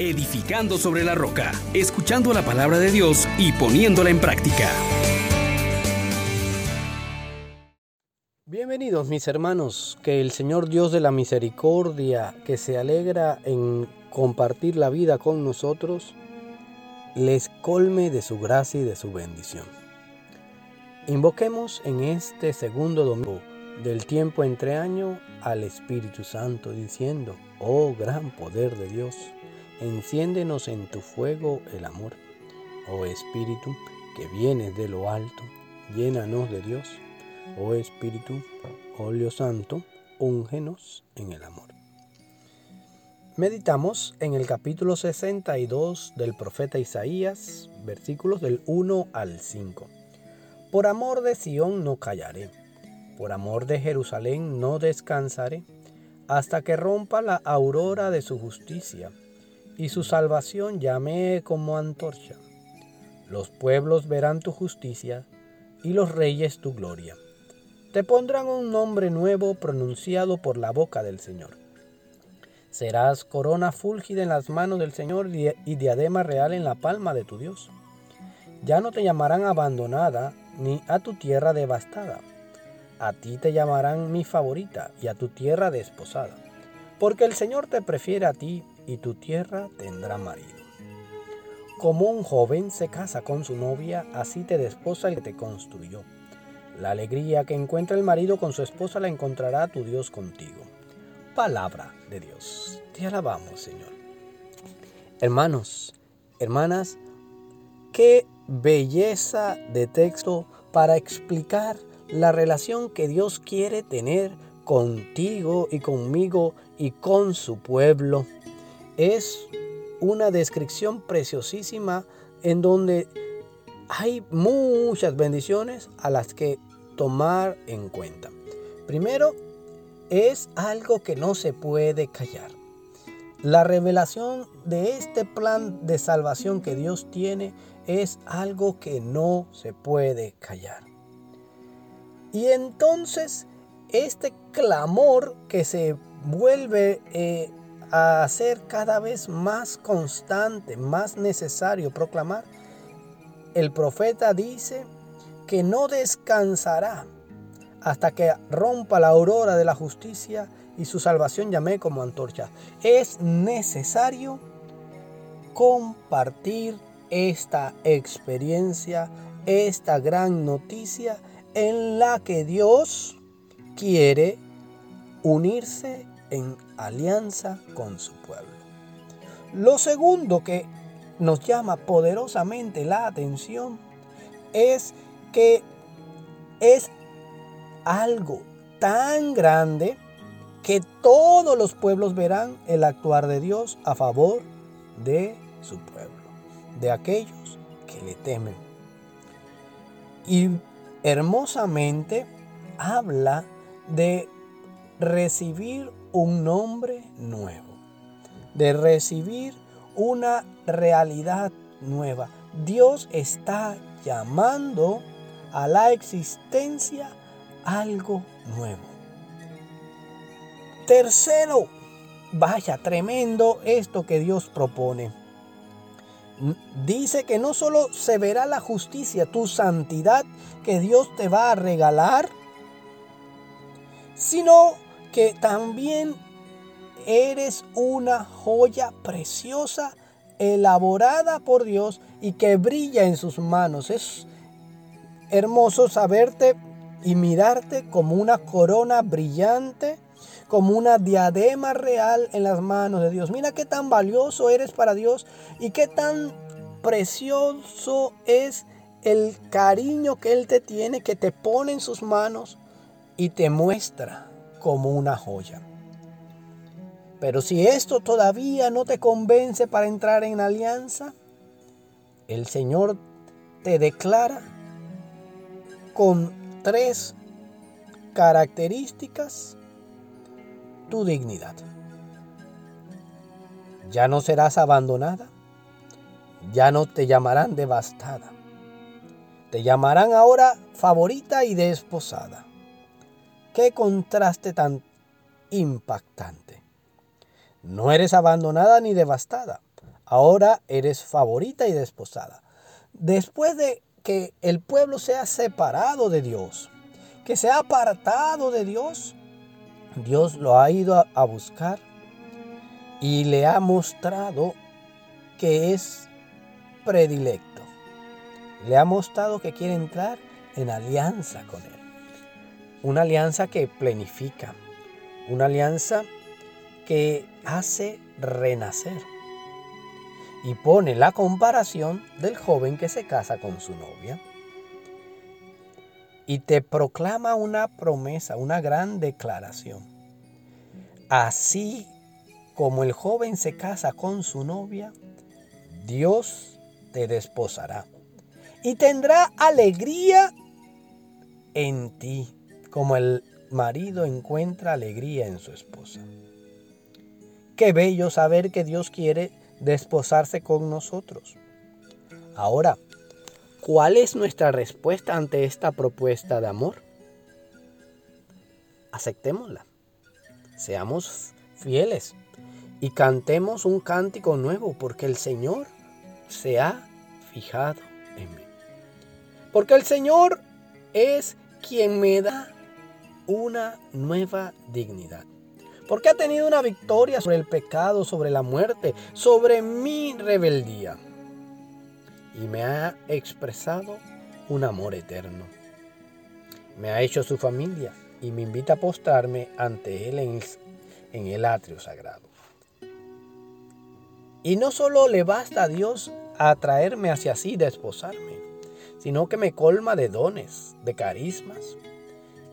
edificando sobre la roca, escuchando la palabra de Dios y poniéndola en práctica. Bienvenidos mis hermanos, que el Señor Dios de la misericordia, que se alegra en compartir la vida con nosotros, les colme de su gracia y de su bendición. Invoquemos en este segundo domingo del tiempo entre año al Espíritu Santo diciendo, oh gran poder de Dios, enciéndenos en tu fuego el amor. Oh Espíritu que vienes de lo alto, llénanos de Dios. Oh Espíritu, óleo santo, úngenos en el amor. Meditamos en el capítulo 62 del profeta Isaías, versículos del 1 al 5. Por amor de Sión no callaré por amor de Jerusalén no descansaré hasta que rompa la aurora de su justicia y su salvación llame como antorcha. Los pueblos verán tu justicia y los reyes tu gloria. Te pondrán un nombre nuevo pronunciado por la boca del Señor. Serás corona fúlgida en las manos del Señor y diadema real en la palma de tu Dios. Ya no te llamarán abandonada ni a tu tierra devastada a ti te llamarán mi favorita y a tu tierra desposada, porque el Señor te prefiere a ti y tu tierra tendrá marido. Como un joven se casa con su novia, así te desposa el que te construyó. La alegría que encuentra el marido con su esposa la encontrará tu Dios contigo. Palabra de Dios. Te alabamos, Señor. Hermanos, hermanas, qué belleza de texto para explicar la relación que Dios quiere tener contigo y conmigo y con su pueblo. Es una descripción preciosísima en donde hay muchas bendiciones a las que tomar en cuenta. Primero, es algo que no se puede callar. La revelación de este plan de salvación que Dios tiene es algo que no se puede callar. Y entonces este clamor que se vuelve eh, a ser cada vez más constante, más necesario proclamar, el profeta dice que no descansará hasta que rompa la aurora de la justicia y su salvación llame como antorcha. Es necesario compartir esta experiencia, esta gran noticia en la que Dios quiere unirse en alianza con su pueblo. Lo segundo que nos llama poderosamente la atención es que es algo tan grande que todos los pueblos verán el actuar de Dios a favor de su pueblo, de aquellos que le temen. Y hermosamente habla de recibir un nombre nuevo, de recibir una realidad nueva. Dios está llamando a la existencia algo nuevo. Tercero, vaya tremendo esto que Dios propone dice que no solo se verá la justicia, tu santidad que Dios te va a regalar, sino que también eres una joya preciosa, elaborada por Dios y que brilla en sus manos. Es hermoso saberte y mirarte como una corona brillante como una diadema real en las manos de Dios. Mira qué tan valioso eres para Dios y qué tan precioso es el cariño que Él te tiene, que te pone en sus manos y te muestra como una joya. Pero si esto todavía no te convence para entrar en alianza, el Señor te declara con tres características tu dignidad. Ya no serás abandonada, ya no te llamarán devastada, te llamarán ahora favorita y desposada. Qué contraste tan impactante. No eres abandonada ni devastada. Ahora eres favorita y desposada. Después de que el pueblo se ha separado de Dios, que se ha apartado de Dios, Dios lo ha ido a, buscar y le ha mostrado que es predilecto. Le ha mostrado que quiere entrar en alianza con Él. Una alianza que plenifica. Una alianza que hace renacer. Y pone la comparación del joven que se casa con su novia. Y te proclama una promesa, una gran declaración. Así como el joven se casa con su novia, Dios te desposará y tendrá alegría en ti, como el marido encuentra alegría en su esposa. Qué bello saber que Dios quiere desposarse con nosotros. Ahora, ¿cuál es nuestra respuesta ante esta propuesta de amor? Aceptémosla. Seamos fieles y cantemos un cántico nuevo porque el Señor se ha fijado en mí. Porque el Señor es quien me da una nueva dignidad. Porque ha tenido una victoria sobre el pecado, sobre la muerte, sobre mi rebeldía. Y me ha expresado un amor eterno. Me ha hecho su familia y me invita a postrarme ante Él en el, en el atrio sagrado. Y no solo le basta a Dios atraerme hacia sí, desposarme, sino que me colma de dones, de carismas,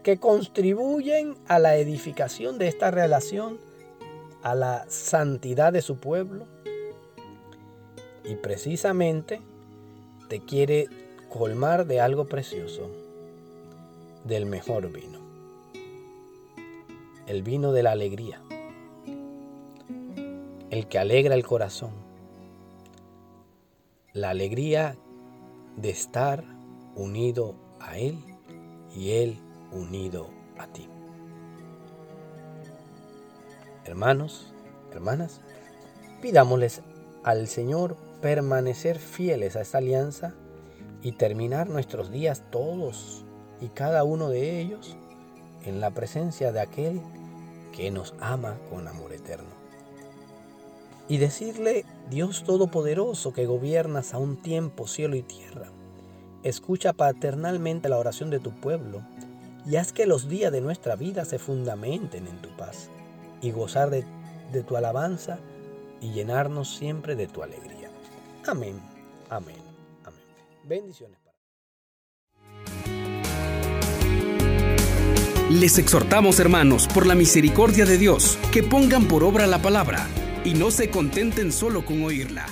que contribuyen a la edificación de esta relación, a la santidad de su pueblo. Y precisamente te quiere colmar de algo precioso, del mejor vino, el vino de la alegría, el que alegra el corazón, la alegría de estar unido a Él y Él unido a ti. Hermanos, hermanas, pidámosles al Señor permanecer fieles a esta alianza y terminar nuestros días todos y cada uno de ellos en la presencia de aquel que nos ama con amor eterno. Y decirle, Dios Todopoderoso que gobiernas a un tiempo cielo y tierra, escucha paternalmente la oración de tu pueblo y haz que los días de nuestra vida se fundamenten en tu paz y gozar de, tu alabanza y llenarnos siempre de tu alegría. Amén, amén, amén. Bendiciones. Les exhortamos, hermanos, por la misericordia de Dios, que pongan por obra la palabra y no se contenten solo con oírla.